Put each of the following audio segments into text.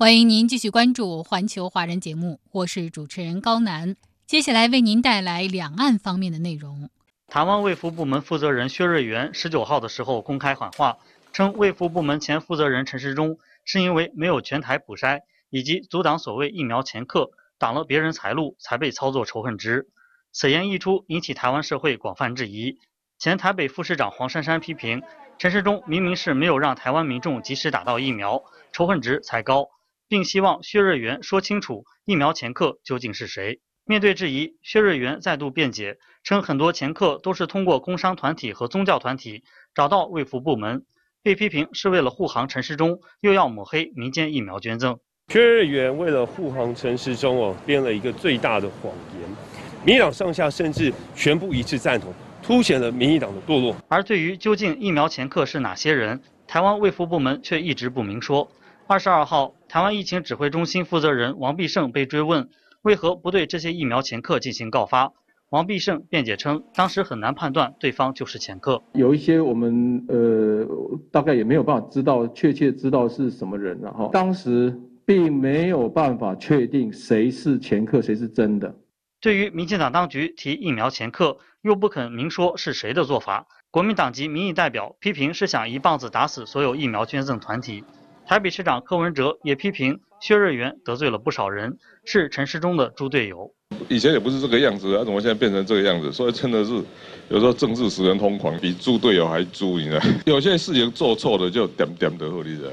欢迎您继续关注环球华人节目，我是主持人高楠。接下来为您带来两岸方面的内容。台湾卫福部门负责人薛瑞元十九号的时候公开喊话，称卫福部门前负责人陈时中是因为没有全台补筛以及阻挡所谓疫苗前客，挡了别人财路，才被操作仇恨值。此言一出，引起台湾社会广泛质疑。前台北副市长黄珊珊批评陈时中明明是没有让台湾民众及时打到疫苗，仇恨值才高。并希望薛瑞元说清楚疫苗前客究竟是谁。面对质疑，薛瑞元再度辩解，称很多前客都是通过工商团体和宗教团体找到卫福部门，被批评是为了护航陈时中，又要抹黑民间疫苗捐赠。薛瑞元为了护航陈时中哦，编了一个最大的谎言，民党上下甚至全部一致赞同，凸显了民进党的堕落。而对于究竟疫苗前客是哪些人，台湾卫福部门却一直不明说。二十二号，台湾疫情指挥中心负责人王必胜被追问，为何不对这些疫苗前客进行告发？王必胜辩解称，当时很难判断对方就是前客，有一些我们呃大概也没有办法知道确切知道是什么人，然后当时并没有办法确定谁是前客，谁是真的。对于民进党当局提疫苗前客又不肯明说是谁的做法，国民党籍民意代表批评是想一棒子打死所有疫苗捐赠团体。台北市长柯文哲也批评薛瑞元得罪了不少人，是陈时中的猪队友。以前也不是这个样子，他怎么现在变成这个样子？所以真的是有时候政治使人疯狂，比猪队友还猪，你知道？有些事情做错了就点点的，你知道？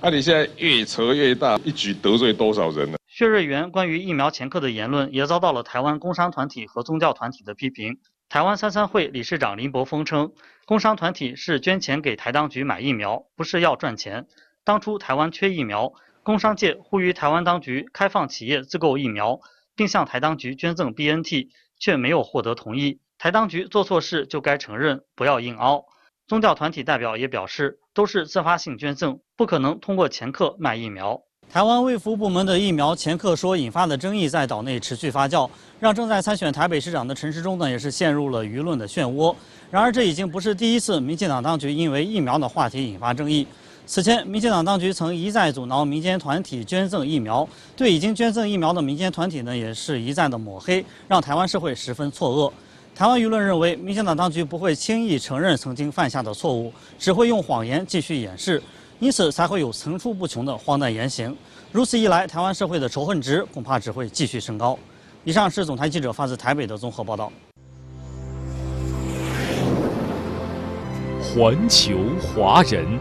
啊，你现在越扯越大，一举得罪多少人呢？薛瑞元关于疫苗前科的言论也遭到了台湾工商团体和宗教团体的批评。台湾三三会理事长林柏峰称，工商团体是捐钱给台当局买疫苗，不是要赚钱。当初台湾缺疫苗，工商界呼吁台湾当局开放企业自购疫苗，并向台当局捐赠 BNT，却没有获得同意。台当局做错事就该承认，不要硬凹。宗教团体代表也表示，都是自发性捐赠，不可能通过前客卖疫苗。台湾卫福部门的疫苗前客说引发的争议在岛内持续发酵，让正在参选台北市长的陈时中呢也是陷入了舆论的漩涡。然而这已经不是第一次，民进党当局因为疫苗的话题引发争议。此前，民进党当局曾一再阻挠民间团体捐赠疫苗，对已经捐赠疫苗的民间团体呢，也是一再的抹黑，让台湾社会十分错愕。台湾舆论认为，民进党当局不会轻易承认曾经犯下的错误，只会用谎言继续掩饰，因此才会有层出不穷的荒诞言行。如此一来，台湾社会的仇恨值恐怕只会继续升高。以上是总台记者发自台北的综合报道。环球华人。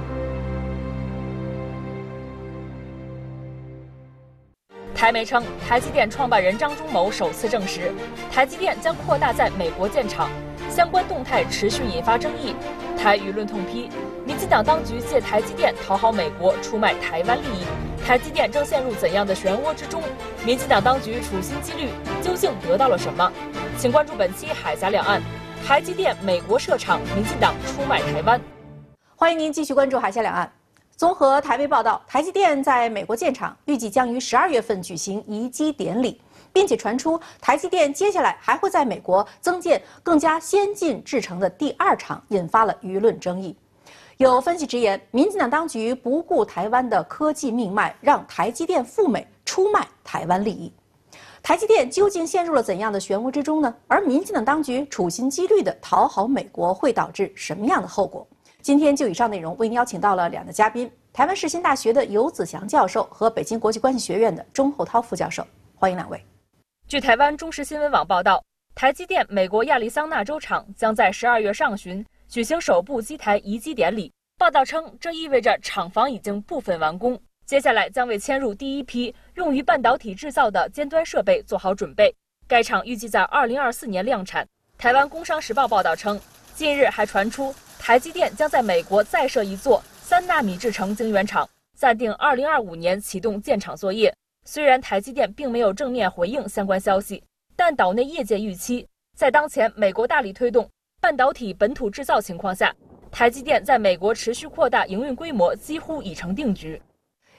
台媒称，台积电创办人张忠谋首次证实，台积电将扩大在美国建厂，相关动态持续引发争议。台舆论痛批，民进党当局借台积电讨好美国，出卖台湾利益。台积电正陷入怎样的漩涡之中？民进党当局处心积虑，究竟得到了什么？请关注本期《海峡两岸》，台积电美国设厂，民进党出卖台湾。欢迎您继续关注《海峡两岸》。综合台媒报道，台积电在美国建厂，预计将于十二月份举行移机典礼，并且传出台积电接下来还会在美国增建更加先进制程的第二厂，引发了舆论争议。有分析直言，民进党当局不顾台湾的科技命脉，让台积电赴美出卖台湾利益。台积电究竟陷入了怎样的漩涡之中呢？而民进党当局处心积虑的讨好美国，会导致什么样的后果？今天就以上内容，为您邀请到了两个嘉宾：台湾世新大学的游子祥教授和北京国际关系学院的钟厚涛副教授。欢迎两位。据台湾中时新闻网报道，台积电美国亚利桑那州厂将在十二月上旬举行首部机台移机典礼。报道称，这意味着厂房已经部分完工，接下来将为迁入第一批用于半导体制造的尖端设备做好准备。该厂预计在二零二四年量产。台湾工商时报报道称，近日还传出。台积电将在美国再设一座三纳米制程晶圆厂暂定二零二五年启动建厂作业。虽然台积电并没有正面回应相关消息，但岛内业界预期，在当前美国大力推动半导体本土制造情况下，台积电在美国持续扩大营运规模几乎已成定局。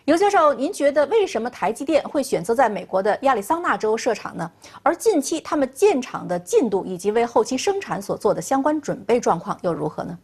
尤教授，您觉得为什么台积电会选择在美国的亚利桑那州设厂呢？而近期他们建厂的进度以及为后期生产所做的相关准备状况又如何呢？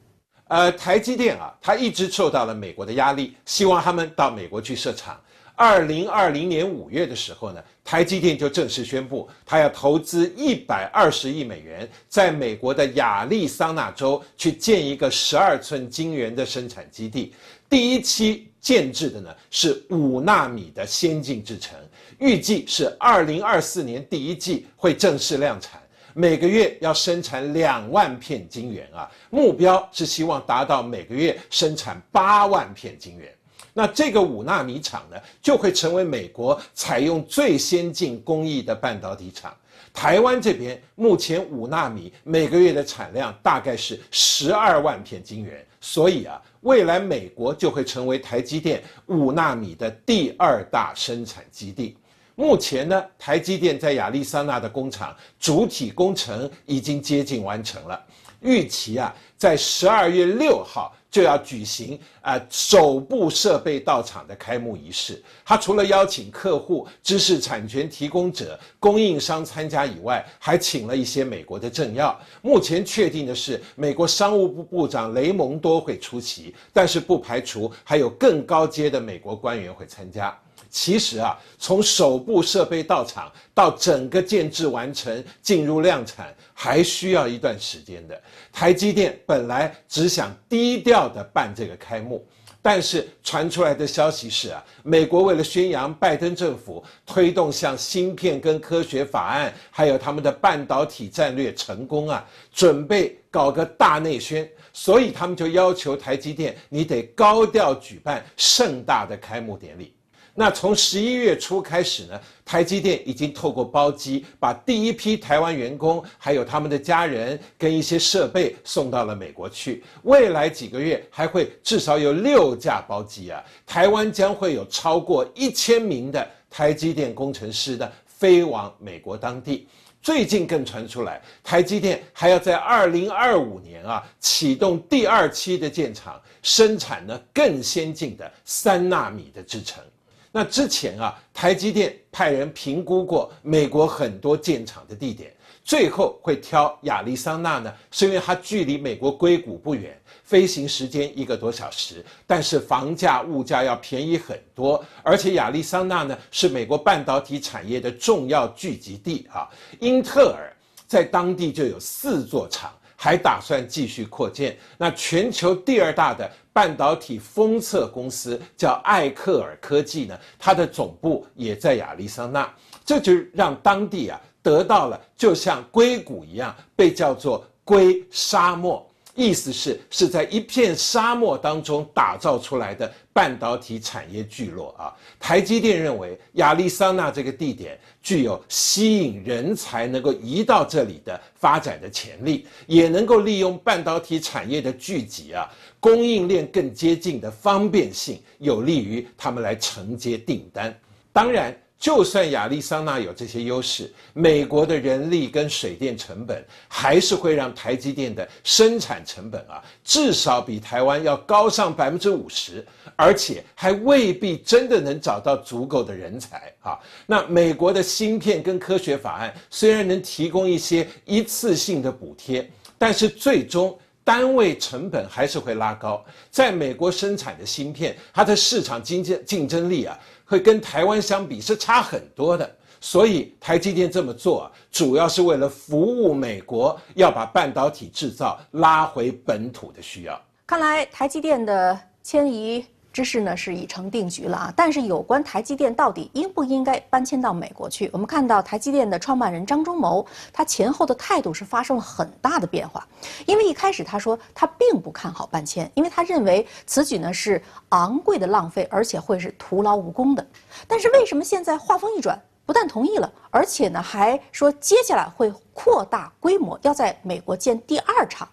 呃，台积电啊，它一直受到了美国的压力，希望他们到美国去设厂。二零二零年五月的时候呢，台积电就正式宣布，它要投资一百二十亿美元，在美国的亚利桑那州去建一个十二寸晶圆的生产基地。第一期建制的呢是五纳米的先进制程，预计是二零二四年第一季会正式量产，每个月要生产两万片晶圆啊，目标是希望达到每个月生产八万片晶圆。那这个五纳米厂呢，就会成为美国采用最先进工艺的半导体厂。台湾这边目前五纳米每个月的产量大概是十二万片晶圆，所以啊。未来美国就会成为台积电五纳米的第二大生产基地。目前呢，台积电在亚利桑那的工厂主体工程已经接近完成了，预期啊，在十二月六号。就要举行啊首部设备到场的开幕仪式。他除了邀请客户、知识产权提供者、供应商参加以外，还请了一些美国的政要。目前确定的是，美国商务部部长雷蒙多会出席，但是不排除还有更高阶的美国官员会参加。其实啊，从首部设备到场到整个建制完成进入量产，还需要一段时间的。台积电本来只想低调的办这个开幕，但是传出来的消息是啊，美国为了宣扬拜登政府推动像芯片跟科学法案，还有他们的半导体战略成功啊，准备搞个大内宣，所以他们就要求台积电，你得高调举办盛大的开幕典礼。那从十一月初开始呢，台积电已经透过包机把第一批台湾员工，还有他们的家人跟一些设备送到了美国去。未来几个月还会至少有六架包机啊，台湾将会有超过一千名的台积电工程师的飞往美国当地。最近更传出来，台积电还要在二零二五年啊启动第二期的建厂，生产呢更先进的三纳米的制程。那之前啊，台积电派人评估过美国很多建厂的地点，最后会挑亚利桑那呢，是因为它距离美国硅谷不远，飞行时间一个多小时，但是房价物价要便宜很多，而且亚利桑那呢是美国半导体产业的重要聚集地啊，英特尔在当地就有四座厂。还打算继续扩建。那全球第二大的半导体封测公司叫艾克尔科技呢，它的总部也在亚利桑那，这就让当地啊得到了就像硅谷一样被叫做“硅沙漠”。意思是是在一片沙漠当中打造出来的半导体产业聚落啊！台积电认为亚利桑那这个地点具有吸引人才能够移到这里的发展的潜力，也能够利用半导体产业的聚集啊，供应链更接近的方便性，有利于他们来承接订单。当然。就算亚利桑那有这些优势，美国的人力跟水电成本还是会让台积电的生产成本啊，至少比台湾要高上百分之五十，而且还未必真的能找到足够的人才啊。那美国的芯片跟科学法案虽然能提供一些一次性的补贴，但是最终单位成本还是会拉高。在美国生产的芯片，它的市场竞争竞争力啊。会跟台湾相比是差很多的，所以台积电这么做主要是为了服务美国，要把半导体制造拉回本土的需要。看来台积电的迁移。之事呢是已成定局了啊！但是有关台积电到底应不应该搬迁到美国去，我们看到台积电的创办人张忠谋，他前后的态度是发生了很大的变化。因为一开始他说他并不看好搬迁，因为他认为此举呢是昂贵的浪费，而且会是徒劳无功的。但是为什么现在话锋一转，不但同意了，而且呢还说接下来会扩大规模，要在美国建第二厂？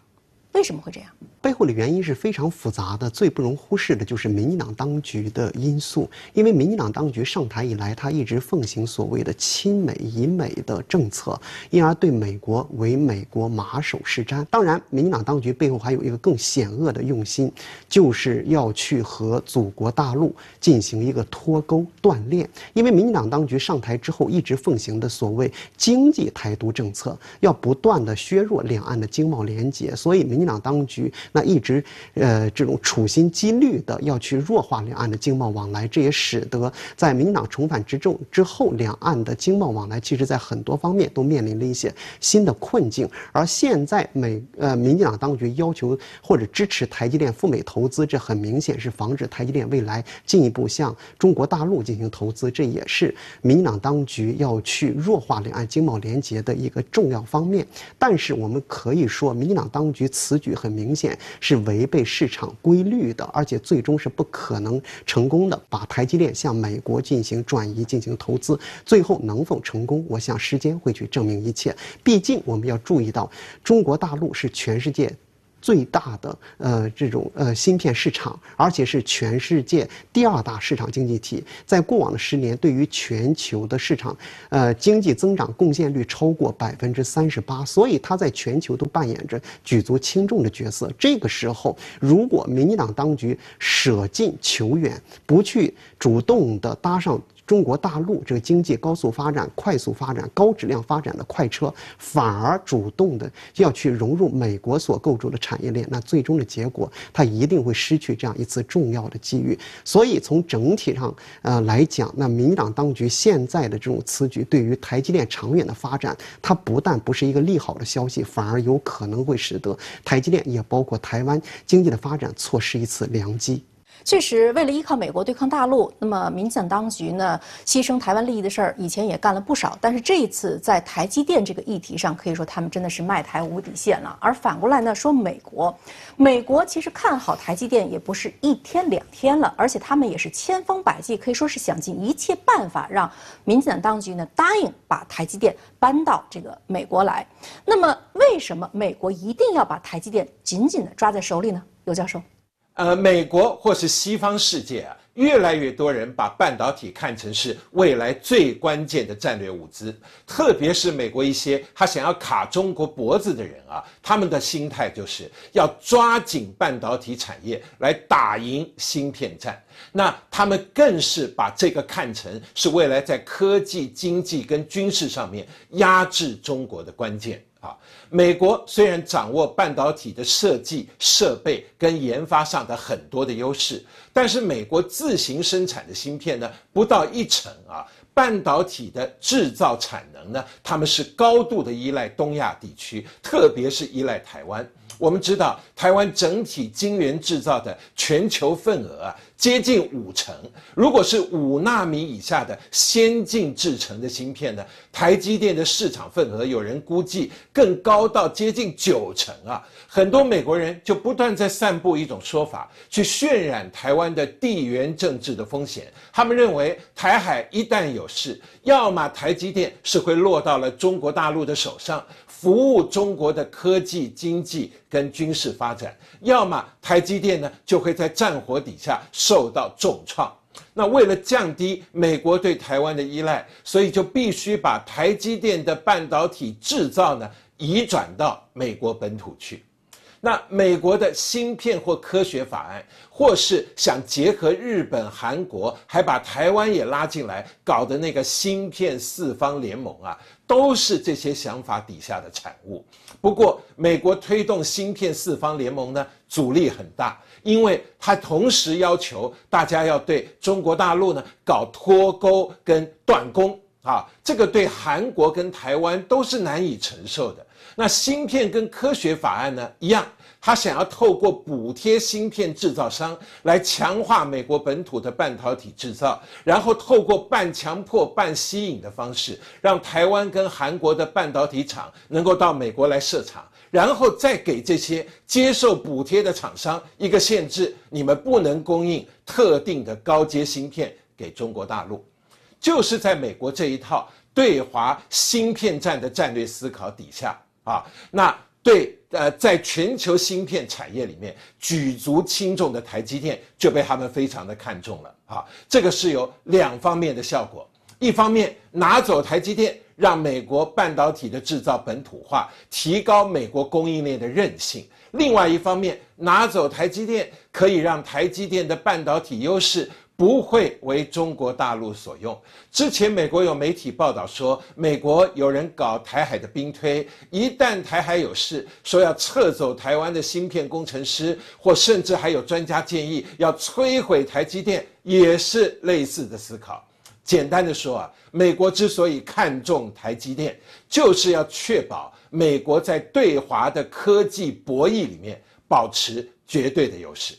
为什么会这样？背后的原因是非常复杂的，最不容忽视的就是民进党当局的因素。因为民进党当局上台以来，他一直奉行所谓的亲美以美的政策，因而对美国为美国马首是瞻。当然，民进党当局背后还有一个更险恶的用心，就是要去和祖国大陆进行一个脱钩断链。因为民进党当局上台之后，一直奉行的所谓经济台独政策，要不断的削弱两岸的经贸联结，所以民进党当局。那一直，呃，这种处心积虑的要去弱化两岸的经贸往来，这也使得在民进党重返执政之后，两岸的经贸往来其实在很多方面都面临了一些新的困境。而现在美呃民进党当局要求或者支持台积电赴美投资，这很明显是防止台积电未来进一步向中国大陆进行投资，这也是民进党当局要去弱化两岸经贸联结的一个重要方面。但是我们可以说，民进党当局此举很明显。是违背市场规律的，而且最终是不可能成功的。把台积电向美国进行转移、进行投资，最后能否成功？我想时间会去证明一切。毕竟我们要注意到，中国大陆是全世界。最大的呃这种呃芯片市场，而且是全世界第二大市场经济体，在过往的十年，对于全球的市场呃经济增长贡献率超过百分之三十八，所以它在全球都扮演着举足轻重的角色。这个时候，如果民进党当局舍近求远，不去主动的搭上。中国大陆这个经济高速发展、快速发展、高质量发展的快车，反而主动的要去融入美国所构筑的产业链，那最终的结果，它一定会失去这样一次重要的机遇。所以从整体上呃来讲，那民党当局现在的这种此举，对于台积电长远的发展，它不但不是一个利好的消息，反而有可能会使得台积电也包括台湾经济的发展错失一次良机。确实，为了依靠美国对抗大陆，那么民进党当局呢，牺牲台湾利益的事儿，以前也干了不少。但是这一次在台积电这个议题上，可以说他们真的是卖台无底线了。而反过来呢，说美国，美国其实看好台积电也不是一天两天了，而且他们也是千方百计，可以说是想尽一切办法让民进党当局呢答应把台积电搬到这个美国来。那么为什么美国一定要把台积电紧紧地抓在手里呢？刘教授。呃，美国或是西方世界啊，越来越多人把半导体看成是未来最关键的战略物资，特别是美国一些他想要卡中国脖子的人啊，他们的心态就是要抓紧半导体产业来打赢芯片战。那他们更是把这个看成是未来在科技、经济跟军事上面压制中国的关键。啊，美国虽然掌握半导体的设计、设备跟研发上的很多的优势，但是美国自行生产的芯片呢，不到一成啊。半导体的制造产能呢，他们是高度的依赖东亚地区，特别是依赖台湾。我们知道，台湾整体晶圆制造的全球份额啊。接近五成，如果是五纳米以下的先进制成的芯片呢，台积电的市场份额有人估计更高到接近九成啊！很多美国人就不断在散布一种说法，去渲染台湾的地缘政治的风险。他们认为台海一旦有事，要么台积电是会落到了中国大陆的手上。服务中国的科技、经济跟军事发展，要么台积电呢就会在战火底下受到重创。那为了降低美国对台湾的依赖，所以就必须把台积电的半导体制造呢移转到美国本土去。那美国的芯片或科学法案，或是想结合日本、韩国，还把台湾也拉进来搞的那个芯片四方联盟啊，都是这些想法底下的产物。不过，美国推动芯片四方联盟呢，阻力很大，因为它同时要求大家要对中国大陆呢搞脱钩跟断供啊，这个对韩国跟台湾都是难以承受的。那芯片跟科学法案呢一样，他想要透过补贴芯片制造商来强化美国本土的半导体制造，然后透过半强迫半吸引的方式，让台湾跟韩国的半导体厂能够到美国来设厂，然后再给这些接受补贴的厂商一个限制：你们不能供应特定的高阶芯片给中国大陆。就是在美国这一套对华芯片战的战略思考底下。啊，那对呃，在全球芯片产业里面举足轻重的台积电就被他们非常的看重了啊。这个是有两方面的效果，一方面拿走台积电，让美国半导体的制造本土化，提高美国供应链的韧性；另外一方面拿走台积电，可以让台积电的半导体优势。不会为中国大陆所用。之前美国有媒体报道说，美国有人搞台海的兵推，一旦台海有事，说要撤走台湾的芯片工程师，或甚至还有专家建议要摧毁台积电，也是类似的思考。简单的说啊，美国之所以看重台积电，就是要确保美国在对华的科技博弈里面保持绝对的优势。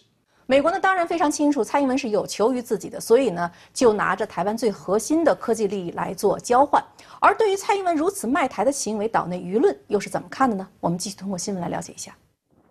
美国呢，当然非常清楚，蔡英文是有求于自己的，所以呢，就拿着台湾最核心的科技利益来做交换。而对于蔡英文如此卖台的行为，岛内舆论又是怎么看的呢？我们继续通过新闻来了解一下。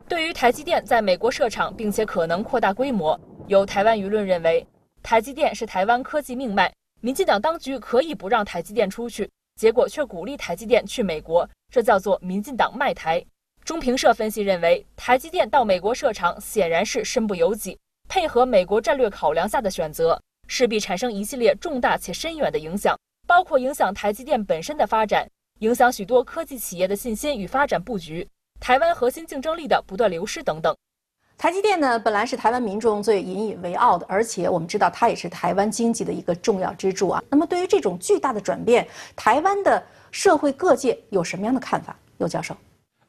对于台积电在美国设厂，并且可能扩大规模，有台湾舆论认为，台积电是台湾科技命脉，民进党当局可以不让台积电出去，结果却鼓励台积电去美国，这叫做民进党卖台。中评社分析认为，台积电到美国设厂显然是身不由己，配合美国战略考量下的选择，势必产生一系列重大且深远的影响，包括影响台积电本身的发展，影响许多科技企业的信心与发展布局，台湾核心竞争力的不断流失等等。台积电呢，本来是台湾民众最引以为傲的，而且我们知道它也是台湾经济的一个重要支柱啊。那么对于这种巨大的转变，台湾的社会各界有什么样的看法？尤教授。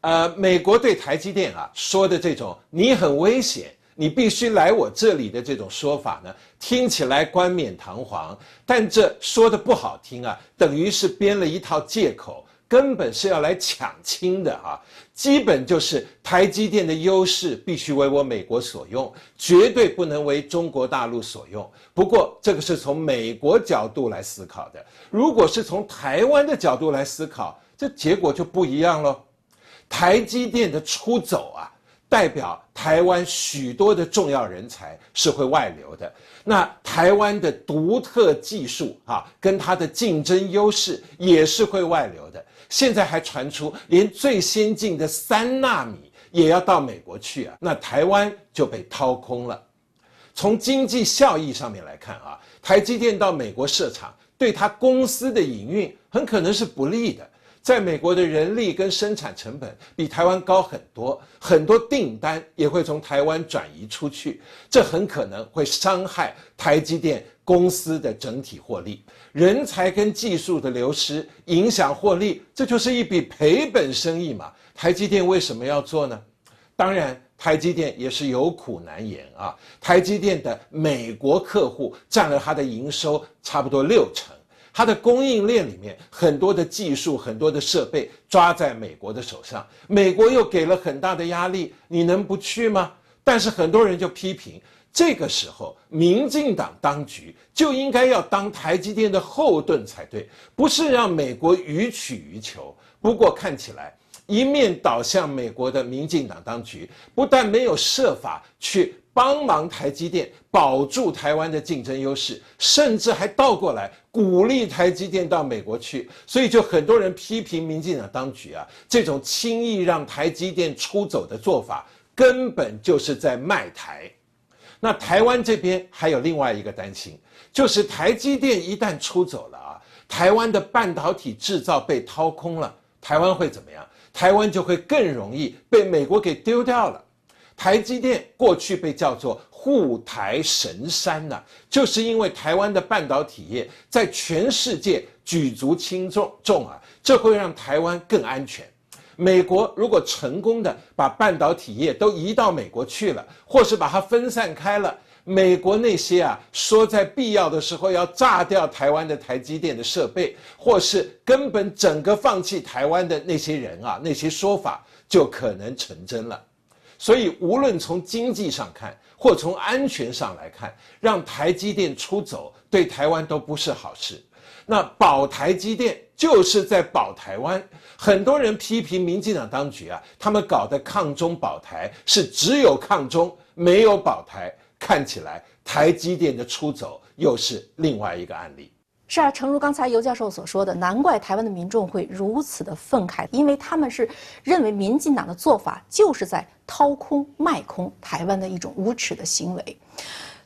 呃，美国对台积电啊说的这种“你很危险，你必须来我这里”的这种说法呢，听起来冠冕堂皇，但这说的不好听啊，等于是编了一套借口，根本是要来抢亲的啊。基本就是台积电的优势必须为我美国所用，绝对不能为中国大陆所用。不过这个是从美国角度来思考的，如果是从台湾的角度来思考，这结果就不一样喽。台积电的出走啊，代表台湾许多的重要人才是会外流的。那台湾的独特技术啊，跟它的竞争优势也是会外流的。现在还传出连最先进的三纳米也要到美国去啊，那台湾就被掏空了。从经济效益上面来看啊，台积电到美国设厂，对他公司的营运很可能是不利的。在美国的人力跟生产成本比台湾高很多，很多订单也会从台湾转移出去，这很可能会伤害台积电公司的整体获利。人才跟技术的流失影响获利，这就是一笔赔本生意嘛。台积电为什么要做呢？当然，台积电也是有苦难言啊。台积电的美国客户占了它的营收差不多六成。它的供应链里面很多的技术、很多的设备抓在美国的手上，美国又给了很大的压力，你能不去吗？但是很多人就批评，这个时候民进党当局就应该要当台积电的后盾才对，不是让美国予取予求。不过看起来一面倒向美国的民进党当局，不但没有设法去。帮忙台积电保住台湾的竞争优势，甚至还倒过来鼓励台积电到美国去，所以就很多人批评民进党当局啊，这种轻易让台积电出走的做法，根本就是在卖台。那台湾这边还有另外一个担心，就是台积电一旦出走了啊，台湾的半导体制造被掏空了，台湾会怎么样？台湾就会更容易被美国给丢掉了。台积电过去被叫做护台神山呢，就是因为台湾的半导体业在全世界举足轻重重啊，这会让台湾更安全。美国如果成功的把半导体业都移到美国去了，或是把它分散开了，美国那些啊说在必要的时候要炸掉台湾的台积电的设备，或是根本整个放弃台湾的那些人啊，那些说法就可能成真了。所以，无论从经济上看，或从安全上来看，让台积电出走对台湾都不是好事。那保台积电就是在保台湾。很多人批评民进党当局啊，他们搞的抗中保台是只有抗中没有保台。看起来台积电的出走又是另外一个案例。是啊，诚如刚才尤教授所说的，难怪台湾的民众会如此的愤慨，因为他们是认为民进党的做法就是在掏空、卖空台湾的一种无耻的行为。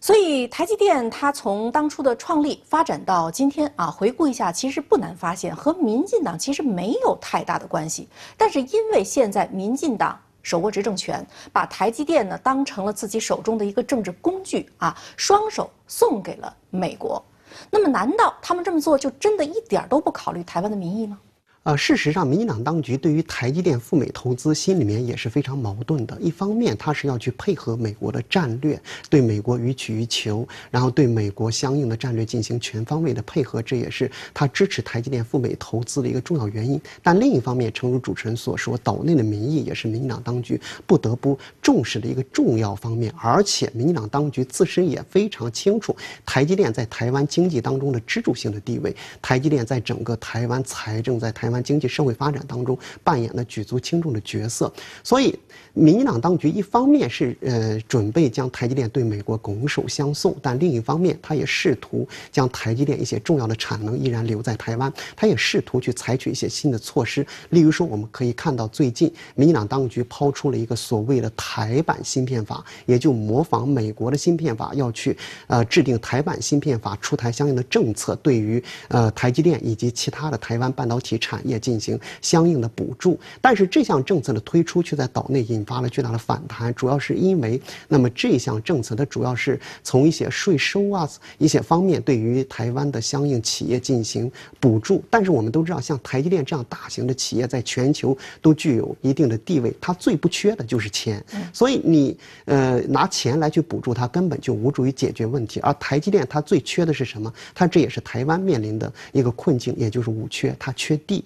所以，台积电它从当初的创立发展到今天啊，回顾一下，其实不难发现和民进党其实没有太大的关系。但是因为现在民进党手握执政权，把台积电呢当成了自己手中的一个政治工具啊，双手送给了美国。那么，难道他们这么做就真的一点都不考虑台湾的民意吗？呃，事实上，民进党当局对于台积电赴美投资，心里面也是非常矛盾的。一方面，他是要去配合美国的战略，对美国予取予求，然后对美国相应的战略进行全方位的配合，这也是他支持台积电赴美投资的一个重要原因。但另一方面，诚如主持人所说，岛内的民意也是民进党当局不得不重视的一个重要方面。而且，民进党当局自身也非常清楚台积电在台湾经济当中的支柱性的地位，台积电在整个台湾财政在台。经济社会发展当中扮演了举足轻重的角色，所以民进党当局一方面是呃准备将台积电对美国拱手相送，但另一方面他也试图将台积电一些重要的产能依然留在台湾，他也试图去采取一些新的措施，例如说我们可以看到最近民进党当局抛出了一个所谓的台版芯片法，也就模仿美国的芯片法，要去呃制定台版芯片法，出台相应的政策，对于呃台积电以及其他的台湾半导体产。业进行相应的补助，但是这项政策的推出却在岛内引发了巨大的反弹，主要是因为那么这项政策它主要是从一些税收啊一些方面对于台湾的相应企业进行补助，但是我们都知道，像台积电这样大型的企业在全球都具有一定的地位，它最不缺的就是钱，所以你呃拿钱来去补助它，根本就无助于解决问题。而台积电它最缺的是什么？它这也是台湾面临的一个困境，也就是五缺，它缺地。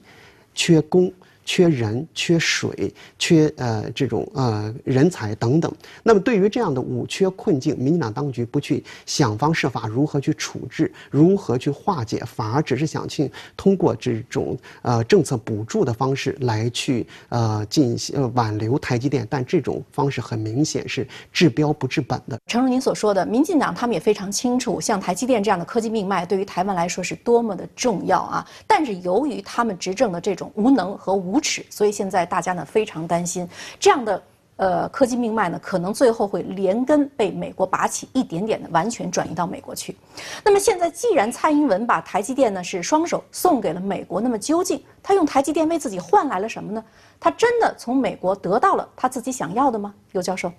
缺工。缺人、缺水、缺呃这种呃人才等等。那么对于这样的五缺困境，民进党当局不去想方设法如何去处置、如何去化解，反而只是想去通过这种呃政策补助的方式来去呃进行挽留台积电。但这种方式很明显是治标不治本的。诚如您所说的，民进党他们也非常清楚，像台积电这样的科技命脉对于台湾来说是多么的重要啊！但是由于他们执政的这种无能和无。无耻，所以现在大家呢非常担心，这样的呃科技命脉呢，可能最后会连根被美国拔起，一点点的完全转移到美国去。那么现在既然蔡英文把台积电呢是双手送给了美国，那么究竟他用台积电为自己换来了什么呢？他真的从美国得到了他自己想要的吗？尤教授，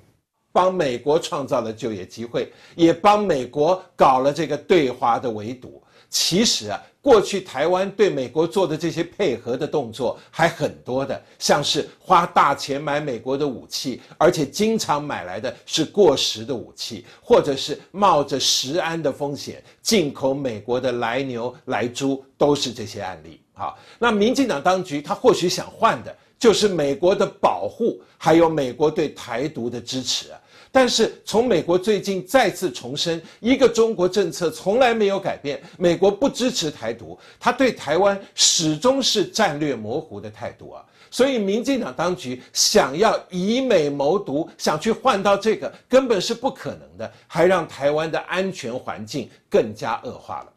帮美国创造了就业机会，也帮美国搞了这个对华的围堵。其实啊。过去台湾对美国做的这些配合的动作还很多的，像是花大钱买美国的武器，而且经常买来的是过时的武器，或者是冒着食安的风险进口美国的来牛来猪，都是这些案例。好，那民进党当局他或许想换的就是美国的保护，还有美国对台独的支持。但是从美国最近再次重申一个中国政策从来没有改变，美国不支持台独，他对台湾始终是战略模糊的态度啊。所以民进党当局想要以美谋独，想去换到这个根本是不可能的，还让台湾的安全环境更加恶化了。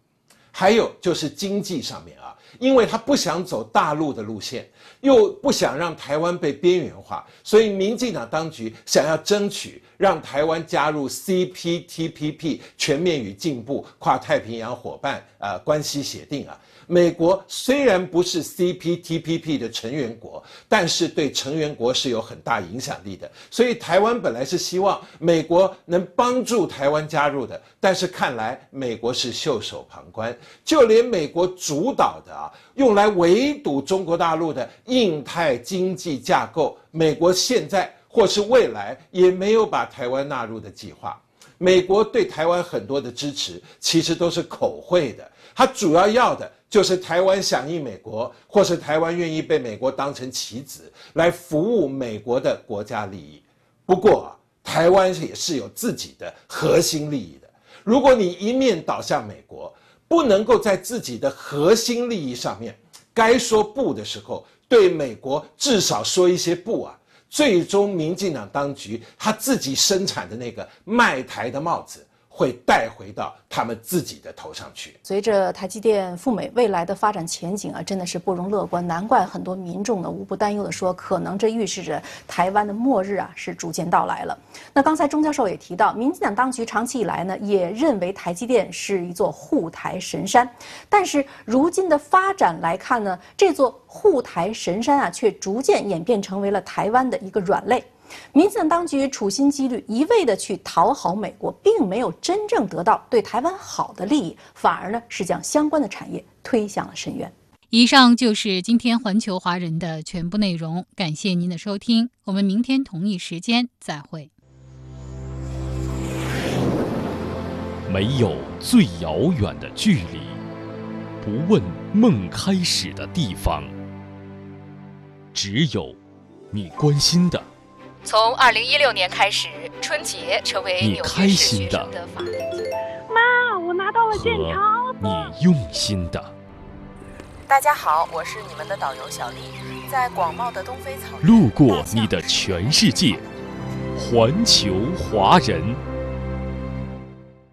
还有就是经济上面啊，因为他不想走大陆的路线。又不想让台湾被边缘化，所以民进党当局想要争取让台湾加入 CPTPP 全面与进步跨太平洋伙伴呃关系协定啊。美国虽然不是 CPTPP 的成员国，但是对成员国是有很大影响力的。所以台湾本来是希望美国能帮助台湾加入的，但是看来美国是袖手旁观，就连美国主导的啊，用来围堵中国大陆的印太经济架构，美国现在或是未来也没有把台湾纳入的计划。美国对台湾很多的支持，其实都是口惠的，它主要要的。就是台湾响应美国，或是台湾愿意被美国当成棋子来服务美国的国家利益。不过啊，台湾也是有自己的核心利益的。如果你一面倒向美国，不能够在自己的核心利益上面该说不的时候，对美国至少说一些不啊，最终民进党当局他自己生产的那个卖台的帽子。会带回到他们自己的头上去。随着台积电赴美未来的发展前景啊，真的是不容乐观。难怪很多民众呢无不担忧的说，可能这预示着台湾的末日啊是逐渐到来了。那刚才钟教授也提到，民进党当局长期以来呢也认为台积电是一座护台神山，但是如今的发展来看呢，这座护台神山啊却逐渐演变成为了台湾的一个软肋。民进党当局处心积虑，一味的去讨好美国，并没有真正得到对台湾好的利益，反而呢是将相关的产业推向了深渊。以上就是今天环球华人的全部内容，感谢您的收听，我们明天同一时间再会。没有最遥远的距离，不问梦开始的地方，只有你关心的。从二零一六年开始，春节成为你开心的法定妈，我拿到了健康。你用心的。大家好，我是你们的导游小丽，在广袤的东非草原。路过你的全世界，环球华人。